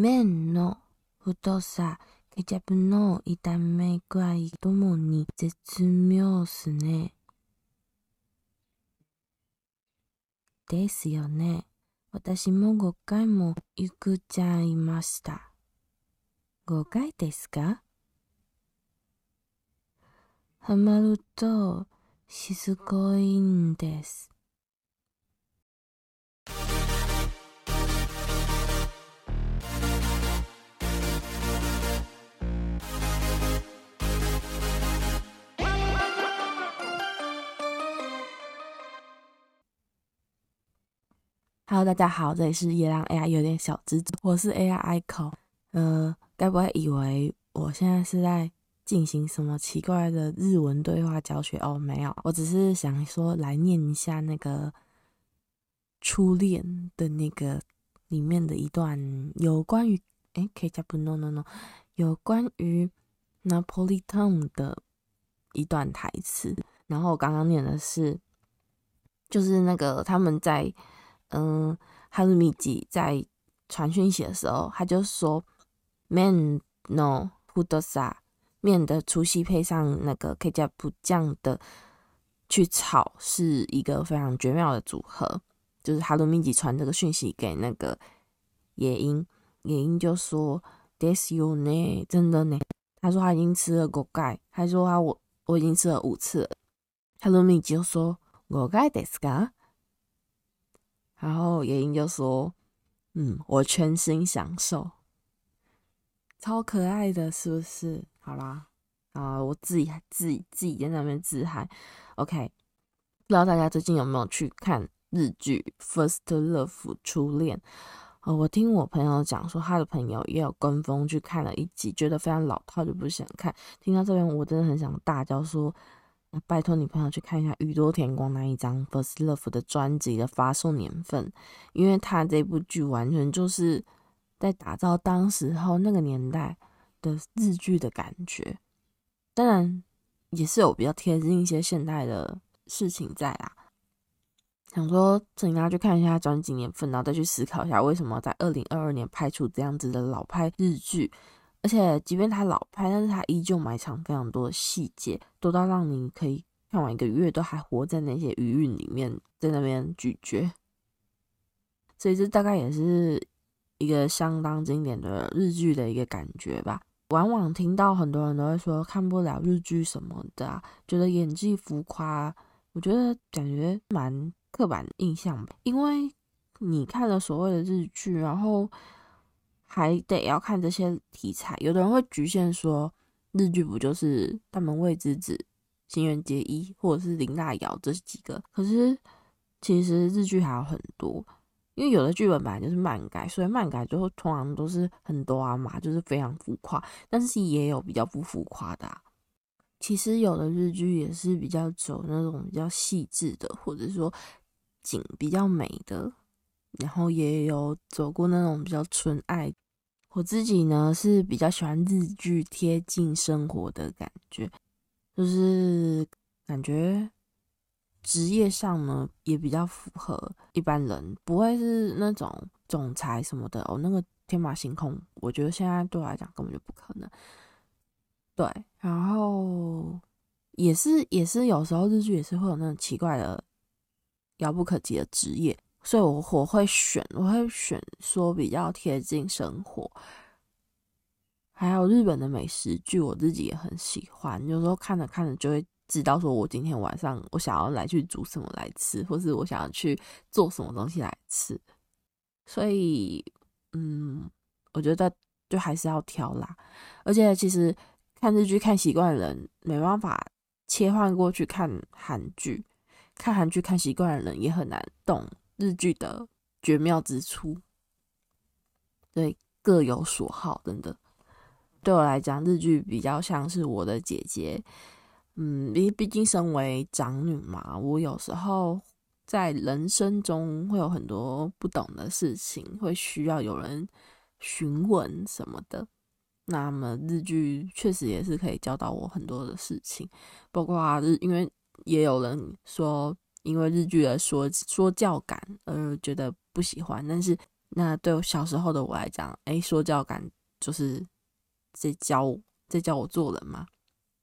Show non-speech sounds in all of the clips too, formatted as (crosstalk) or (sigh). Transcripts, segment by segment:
麺の太さ、ケチャップの炒め具合ともに绝妙っすね。ですよね。私も5回も行くちゃいました。5回ですか？ハマるとしつこいんです。Hello，大家好，这里是夜让 AI 有点小资助，我是 AI Ico。呃，该不会以为我现在是在进行什么奇怪的日文对话教学？哦，没有，我只是想说来念一下那个初恋的那个里面的一段有关于诶，可以加不？No No No，有关于 Napolitan 的一段台词。然后我刚刚念的是，就是那个他们在。嗯，哈鲁米吉在传讯息的时候，他就说面の太さ，面的粗细配上那个ケチャップ酱的去炒，是一个非常绝妙的组合。就是哈鲁米吉传这个讯息给那个野樱，野樱就说ですよね，真的呢。他说他已经吃了五回，他说他我我已经吃了五次了。哈鲁米吉就说五回ですか？ 然后野樱就说：“嗯，我全心享受，超可爱的，是不是？好啦，啊，我自己自己自己在那边自嗨。OK，不知道大家最近有没有去看日剧《First Love》初恋？我听我朋友讲说，他的朋友也有跟风去看了一集，觉得非常老套，就不想看。听到这边，我真的很想大叫说。”拜托你朋友去看一下宇多田光那一张《First Love》的专辑的发售年份，因为他这部剧完全就是在打造当时候那个年代的日剧的感觉，当然也是有比较贴近一些现代的事情在啦。想说请大家去看一下专辑年份，然后再去思考一下为什么在二零二二年拍出这样子的老派日剧。而且，即便它老派，但是它依旧埋藏非常多的细节，多到让你可以看完一个月都还活在那些余韵里面，在那边咀嚼。所以这大概也是一个相当经典的日剧的一个感觉吧。往往听到很多人都会说看不了日剧什么的啊，觉得演技浮夸。我觉得感觉蛮刻板印象吧，因为你看了所谓的日剧，然后。还得要看这些题材，有的人会局限说日剧不就是大门未知子、新垣结衣或者是林濑遥这几个？可是其实日剧还有很多，因为有的剧本本来就是漫改，所以漫改最后通常都是很多啊嘛，就是非常浮夸，但是也有比较不浮夸的啊。其实有的日剧也是比较走那种比较细致的，或者说景比较美的。然后也有走过那种比较纯爱，我自己呢是比较喜欢日剧贴近生活的感觉，就是感觉职业上呢也比较符合一般人，不会是那种总裁什么的哦，那个天马行空，我觉得现在对我来讲根本就不可能。对，然后也是也是有时候日剧也是会有那种奇怪的遥不可及的职业。所以我我会选，我会选说比较贴近生活，还有日本的美食剧，我自己也很喜欢。有时候看着看着就会知道，说我今天晚上我想要来去煮什么来吃，或是我想要去做什么东西来吃。所以，嗯，我觉得就还是要挑啦。而且，其实看日剧看习惯的人，没办法切换过去看韩剧，看韩剧看习惯的人也很难动。日剧的绝妙之处，对，各有所好，真的。对我来讲，日剧比较像是我的姐姐。嗯，因为毕竟身为长女嘛，我有时候在人生中会有很多不懂的事情，会需要有人询问什么的。那么日剧确实也是可以教导我很多的事情，包括日，因为也有人说。因为日剧的说说教感而觉得不喜欢，但是那对我小时候的我来讲，诶，说教感就是在教在教我做人嘛。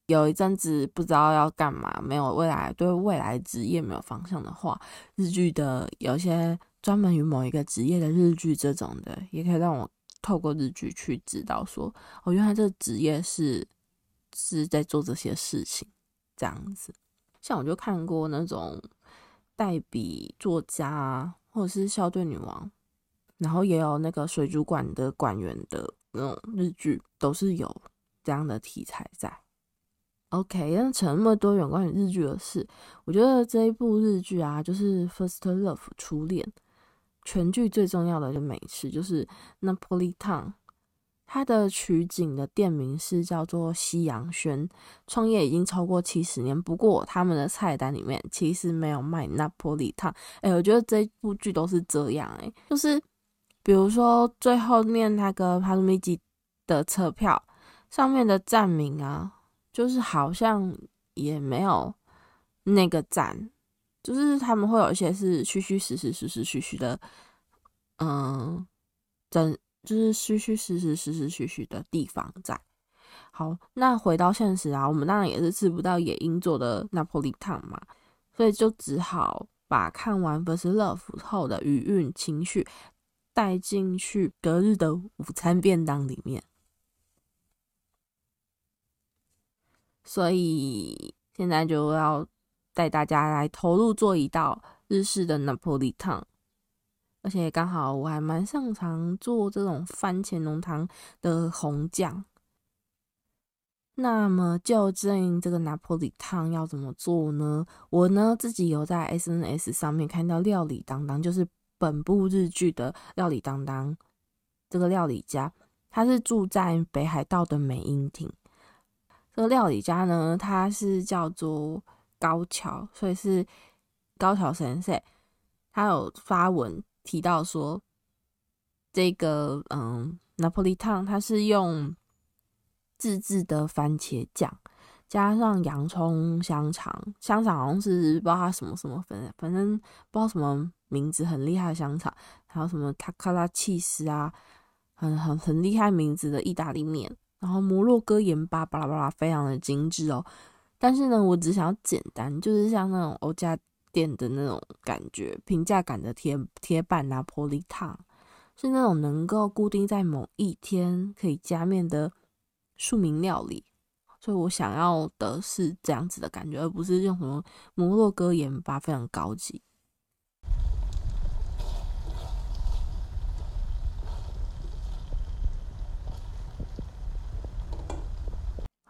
有一阵子不知道要干嘛，没有未来，对未来职业没有方向的话，日剧的有些专门于某一个职业的日剧这种的，也可以让我透过日剧去知道说，哦，原来这个职业是是在做这些事情，这样子。像我就看过那种代笔作家啊，或者是校对女王，然后也有那个水族馆的馆员的那种日剧，都是有这样的题材在。OK，那扯那么多有关于日剧的事，我觉得这一部日剧啊，就是《First Love》初恋，全剧最重要的就美食就是ナポリタン。 它的取景的店名是叫做西洋轩，创业已经超过七十年。不过他们的菜单里面其实没有卖ナポリタン。哎，我觉得这一部剧都是这样，哎，就是比如说最后面那个帕鲁米吉的车票上面的站名啊。就是好像也没有那个站，就是他们会有一些是虚虚实实、实实虚虚的，嗯，真 就是虚虚实实、实实虚虚的地方在。好，那回到现实啊，我们当然也是吃不到野鹰做的那坡里汤嘛，所以就只好把看完《First Love》后的余韵情绪带进去隔日的午餐便当里面。所以现在就要带大家来投入做一道日式的拿坡里汤，而且刚好我还蛮擅长做这种番茄浓汤的红酱。那么究竟这个拿破里汤要怎么做呢？我呢自己有在 SNS 上面看到料理当当，就是本部日剧的料理当当这个料理家，他是住在北海道的美瑛町。这个料理家呢，他是叫做高桥，所以是高桥先生。他有发文提到说，这个嗯，拿坡里烫它是用自制的番茄酱，加上洋葱、香肠，香肠好像是不知道它什么什么粉，反正不知道什么名字，很厉害的香肠，还有什么塔卡拉起司啊，很很很厉害名字的意大利面。然后摩洛哥盐巴巴拉巴拉，非常的精致哦。但是呢，我只想要简单，就是像那种欧家店的那种感觉，平价感的铁铁板拿坡里烫，是那种能够固定在某一天可以加面的庶民料理。所以我想要的是这样子的感觉，而不是用什么摩洛哥盐巴，非常高级。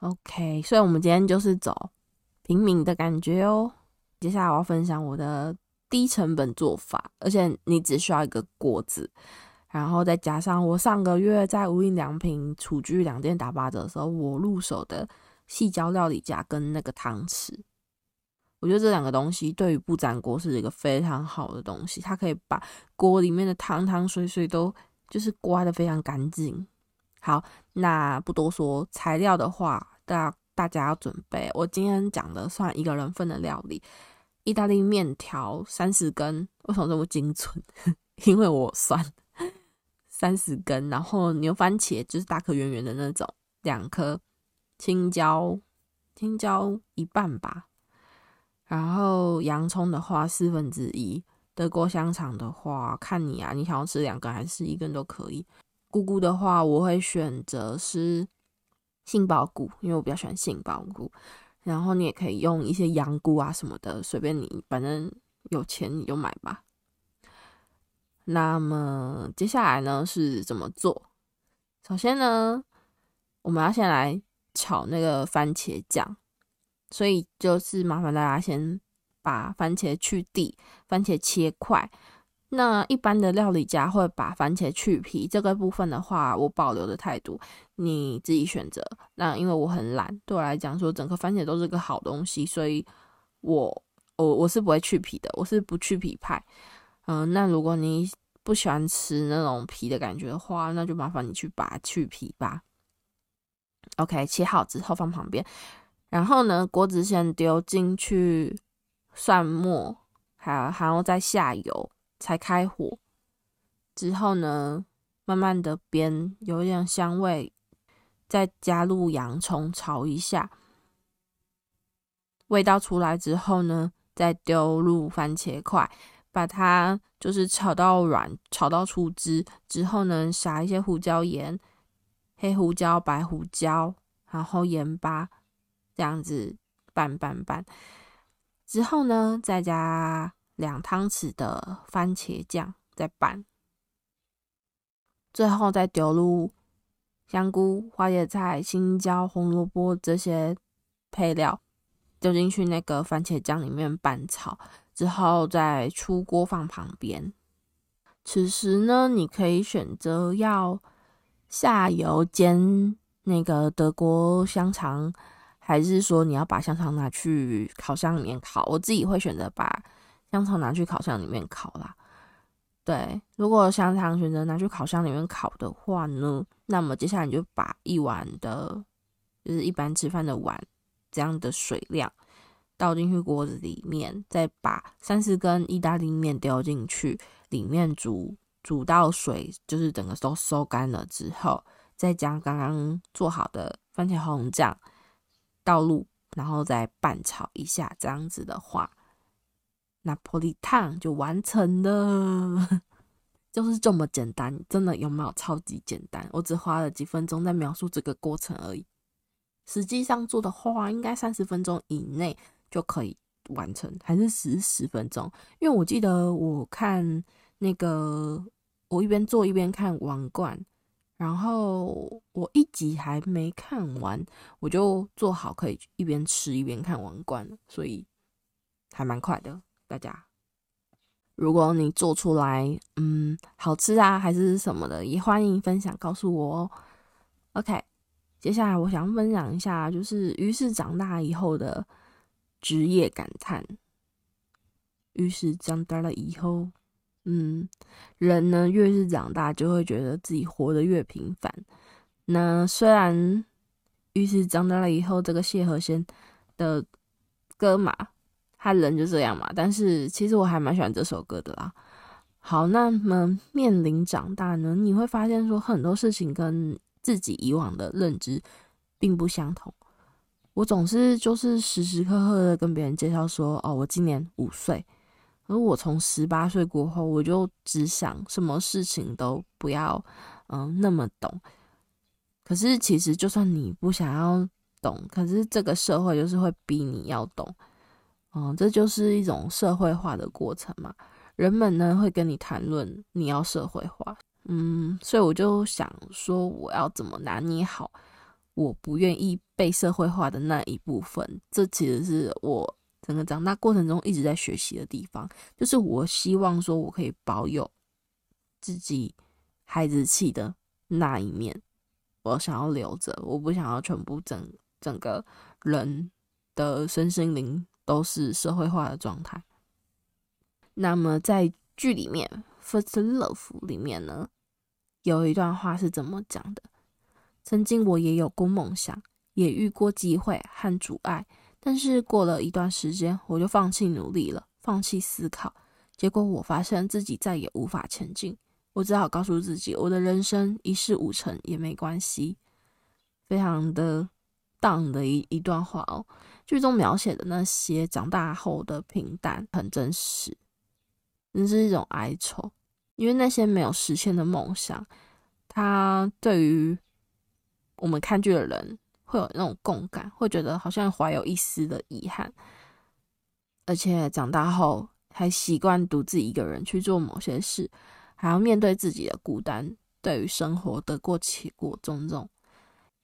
OK，所以我们今天就是走平民的感觉哦。接下来我要分享我的低成本做法，而且你只需要一个锅子，然后再加上我上个月在无印良品厨具两店打八折的时候，我入手的细胶料理架跟那个汤匙。我觉得这两个东西对于不粘锅是一个非常好的东西，它可以把锅里面的汤汤水水都就是刮得非常干净。好，那不多说，材料的话，大家大家要准备。我今天讲的算一个人份的料理，意大利面条三十根，为什么这么精准？(laughs) 因为我算三十根，然后牛番茄就是大颗圆圆的那种两颗，青椒青椒一半吧，然后洋葱的话四分之一，德国香肠的话看你啊，你想要吃两根还是一根都可以。菇菇的话，我会选择是杏鲍菇，因为我比较喜欢杏鲍菇。然后你也可以用一些羊菇啊什么的，随便你，反正有钱你就买吧。那么接下来呢是怎么做？首先呢，我们要先来炒那个番茄酱，所以就是麻烦大家先把番茄去蒂，番茄切块。那一般的料理家会把番茄去皮，这个部分的话，我保留的态度，你自己选择。那因为我很懒，对我来讲说整个番茄都是个好东西，所以我我我是不会去皮的，我是不去皮派。嗯、那如果你不喜欢吃那种皮的感觉的话，那就麻烦你去把它去皮吧。OK，切好之后放旁边，然后呢，锅子先丢进去蒜末，还有还要再下油。才开火，之后呢，慢慢的煸，有一点香味，再加入洋葱炒一下，味道出来之后呢，再丢入番茄块，把它就是炒到软，炒到出汁之后呢，撒一些胡椒盐、黑胡椒、白胡椒，然后盐巴，这样子拌拌拌。之后呢，再加两汤匙的番茄酱，再拌。最后再丢入香菇、花椰菜、青椒、红萝卜这些配料，丢进去那个番茄酱里面拌炒，之后再出锅放旁边。此时呢，你可以选择要下油煎那个德国香肠，还是说你要把香肠拿去烤箱里面烤？我自己会选择把香肠拿去烤箱里面烤啦。对，如果香肠选择拿去烤箱里面烤的话呢，那么接下来你就把一碗的，就是一般吃饭的碗这样的水量倒进去锅子里面，再把三四根意大利面丢进去里面煮，煮到水就是整个都收干了之后，再将刚刚做好的番茄红酱倒入，然后再拌炒一下，这样子的话。拿坡里烫就完成了，就是这么简单，真的有没有超级简单？我只花了几分钟在描述这个过程而已。实际上做的话，应该三十分钟以内就可以完成，还是十十分钟？因为我记得我看那个，我一边做一边看《王冠》，然后我一集还没看完，我就做好可以一边吃一边看《王冠》，所以还蛮快的。大家，如果你做出来，嗯，好吃啊，还是什么的，也欢迎分享告诉我哦。OK，接下来我想分享一下，就是于是长大以后的职业感叹。于是长大了以后，嗯，人呢越是长大，就会觉得自己活得越平凡。那虽然于是长大了以后，这个谢和弦的歌嘛。他人就这样嘛，但是其实我还蛮喜欢这首歌的啦。好，那么面临长大呢，你会发现说很多事情跟自己以往的认知并不相同。我总是就是时时刻刻的跟别人介绍说，哦，我今年五岁，而我从十八岁过后，我就只想什么事情都不要，嗯，那么懂。可是其实就算你不想要懂，可是这个社会就是会逼你要懂。嗯，这就是一种社会化的过程嘛。人们呢会跟你谈论你要社会化，嗯，所以我就想说，我要怎么拿捏好我不愿意被社会化的那一部分。这其实是我整个长大过程中一直在学习的地方，就是我希望说我可以保有自己孩子气的那一面，我想要留着，我不想要全部整整个人的身心灵。都是社会化的状态。那么在剧里面《First Love》里面呢，有一段话是怎么讲的？曾经我也有过梦想，也遇过机会和阻碍，但是过了一段时间，我就放弃努力了，放弃思考。结果我发现自己再也无法前进，我只好告诉自己，我的人生一事无成也没关系。非常的荡的一一段话哦。剧中描写的那些长大后的平淡很真实，那是一种哀愁，因为那些没有实现的梦想，他对于我们看剧的人会有那种共感，会觉得好像怀有一丝的遗憾，而且长大后还习惯独自一个人去做某些事，还要面对自己的孤单，对于生活得过且过种种。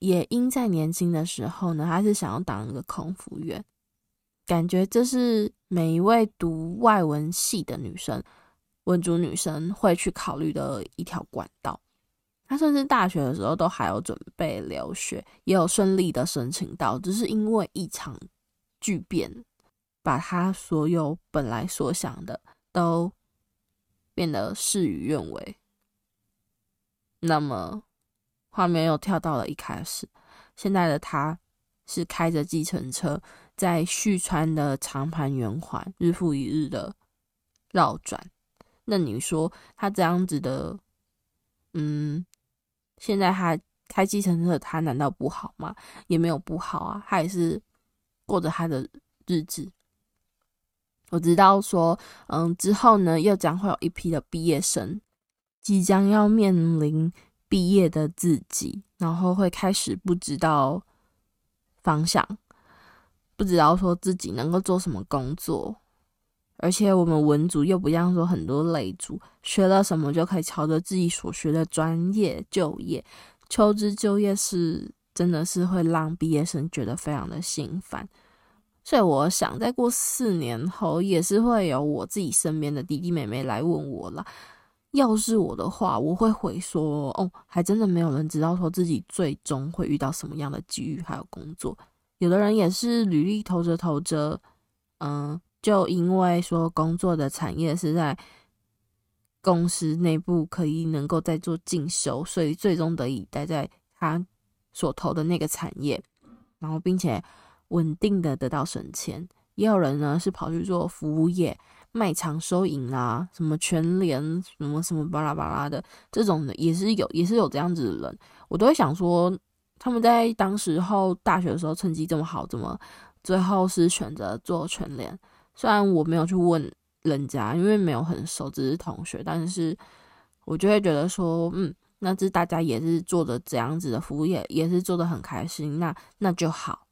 也因在年轻的时候呢，他是想要当一个空服员，感觉这是每一位读外文系的女生、文族女生会去考虑的一条管道。他甚至大学的时候都还有准备留学，也有顺利的申请到，只是因为一场巨变，把他所有本来所想的都变得事与愿违。那么。画面又跳到了一开始，现在的他是开着计程车在旭川的长盘圆环日复一日的绕转。那你说他这样子的嗯，现在他开计程车，他难道不好吗？也没有不好啊，他也是过着他的日子。我知道说，嗯，之后呢，又将会有一批的毕业生，即将要面临毕业的自己，然后会开始不知道方向，不知道说自己能够做什么工作。而且我们文组又不像说很多类组，学了什么就可以朝着自己所学的专业就业。求职就业是真的是会让毕业生觉得非常的心烦。所以我想，再过四年后，也是会有我自己身边的弟弟妹妹来问我了。要是我的话，我会回说：哦，还真的没有人知道说自己最终会遇到什么样的机遇还有工作。有的人也是履历投着投着，嗯。就因为说工作的产业是在公司内部，可以能够再做进修，所以最终得以待在他所投的那个产业，然后并且稳定的得到升迁。也有人呢是跑去做服务业，卖场收银啊，什么全联，什么什么巴拉巴拉的这种的也是有，也是有这样子的人。我都会想说，他们在当时候大学的时候成绩这么好，怎么最后是选择做全联？虽然我没有去问人家，因为没有很熟，只是同学，但是我就会觉得说，嗯，那这大家也是做的这样子的服务业，也是做的很开心，那那就好。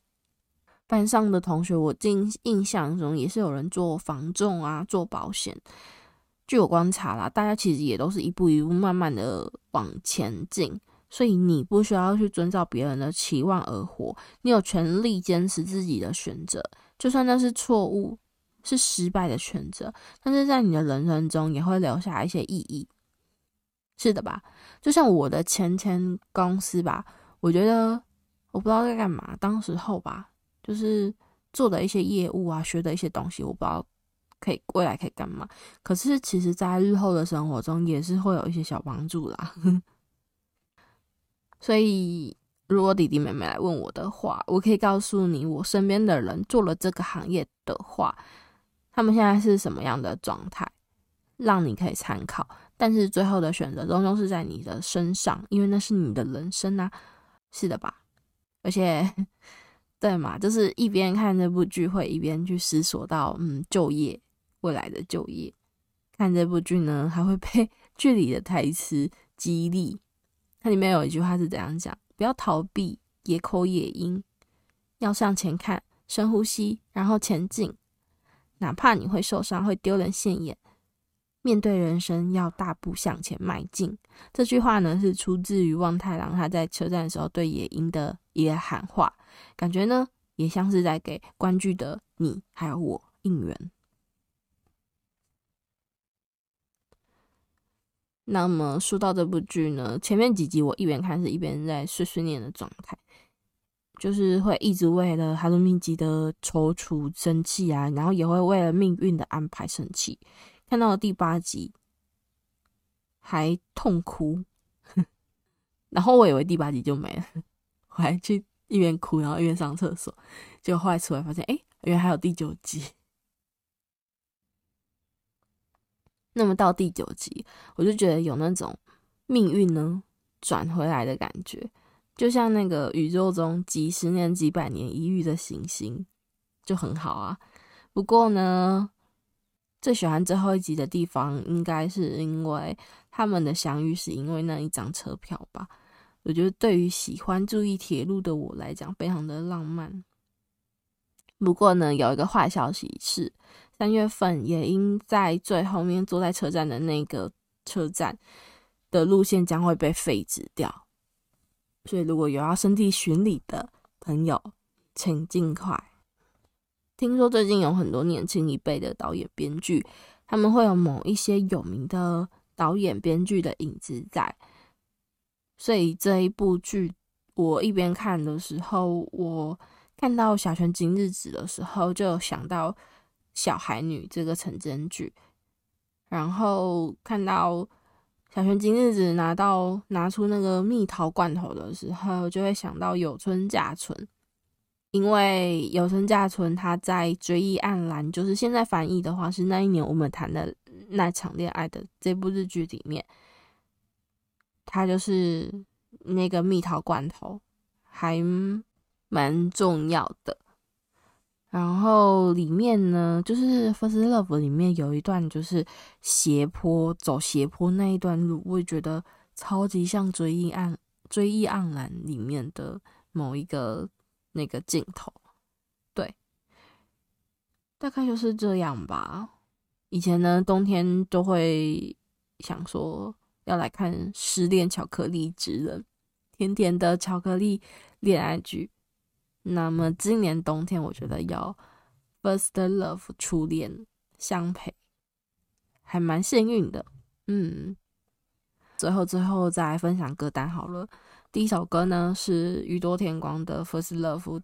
班上的同学，我印印象中也是有人做房仲啊，做保险。据我观察啦，大家其实也都是一步一步慢慢的往前进，所以你不需要去遵照别人的期望而活，你有权利坚持自己的选择，就算那是错误。是失败的选择，但是在你的人生中也会留下一些意义，是的吧？就像我的前前公司吧，我觉得我不知道在干嘛，当时候吧，就是做的一些业务啊，学的一些东西，我不知道可以未来可以干嘛。可是其实，在日后的生活中，也是会有一些小帮助啦。(laughs) 所以，如果弟弟妹妹来问我的话，我可以告诉你，我身边的人做了这个行业的话。他们现在是什么样的状态，让你可以参考。但是最后的选择终究是在你的身上，因为那是你的人生啊，是的吧？而且，对嘛，就是一边看这部剧，会一边去思索到，嗯，就业，未来的就业。看这部剧呢，还会被 (laughs) 剧里的台词激励。它里面有一句话是怎样讲：不要逃避，野口也英，要向前看，深呼吸，然后前进。哪怕你会受伤，会丢人现眼，面对人生要大步向前迈进。这句话呢，是出自于望太郎他在车站的时候对野樱的一个喊话，感觉呢也像是在给观剧的你还有我应援。那么说到这部剧呢，前面几集我一边看是一边在碎碎念的状态。就是会一直为了哈鲁密吉的踌躇生气啊，然后也会为了命运的安排生气。看到了第八集还痛哭，(laughs) 然后我以为第八集就没了，我还去一边哭然后一边上厕所，结果后来出来发现，哎，原来还有第九集。那么到第九集，我就觉得有那种命运呢转回来的感觉。就像那个宇宙中几十年、几百年一遇的行星，就很好啊。不过呢，最喜欢最后一集的地方，应该是因为他们的相遇是因为那一张车票吧。我觉得对于喜欢注意铁路的我来讲，非常的浪漫。不过呢，有一个坏消息是，三月份也因在最后面坐在车站的那个车站的路线将会被废止掉。所以，如果有要圣地巡礼的朋友，请尽快。听说最近有很多年轻一辈的导演、编剧，他们会有某一些有名的导演、编剧的影子在。所以这一部剧，我一边看的时候，我看到小泉今日子的时候，就想到《小孩女》这个晨间剧，然后看到。小泉今日子拿到拿出那个蜜桃罐头的时候，就会想到有村架纯，因为有村架纯他在《追忆暗蓝》，就是现在翻译的话是那一年我们谈的那场恋爱的这部日剧里面，它就是那个蜜桃罐头，还蛮重要的。然后里面呢，就是《First Love》里面有一段就是斜坡，走斜坡那一段路，我也觉得超级像《追忆暗追忆盎然》里面的某一个那个镜头。对，大概就是这样吧。以前呢，冬天都会想说要来看《失恋巧克力之人》，甜甜的巧克力恋爱剧。那么今年冬天，我觉得要《First Love》初恋相陪，还蛮幸运的。嗯，最后最后再来分享歌单好了。第一首歌呢是宇多田光的《First Love》，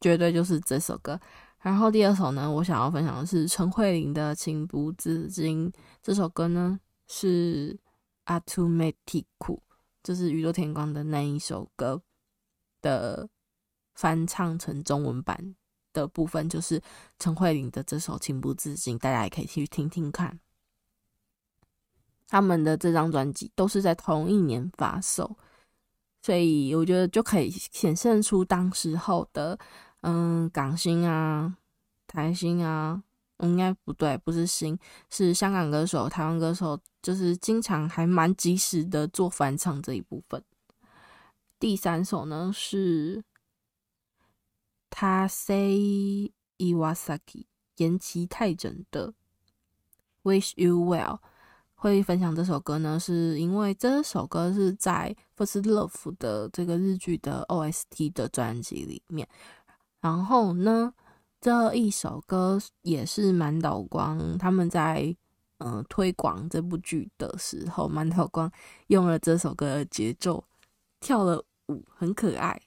绝对就是这首歌。然后第二首呢，我想要分享的是陈慧琳的《情不自禁》。这首歌呢是《Automatic》，就是宇宙天光的那一首歌的。翻唱成中文版的部分就是陈慧琳的这首《情不自禁》，大家也可以去听听看。他们的这张专辑都是在同一年发售，所以我觉得就可以显现出当时候的嗯港星啊、台星啊，应该不对，不是星，是香港歌手、台湾歌手，就是经常还蛮及时的做翻唱这一部分。第三首呢是。他 say Iwasaki 延崎泰整的 Wish You Well 会分享这首歌呢，是因为这首歌是在 First Love 的这个日剧的 OST 的专辑里面。然后呢，这一首歌也是满岛光他们在嗯推广这部剧的时候，馒头光用了这首歌的节奏跳了舞，很可爱。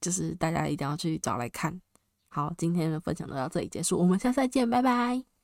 就是大家一定要去找来看。好，今天的分享就到这里结束，我们下次再见，拜拜。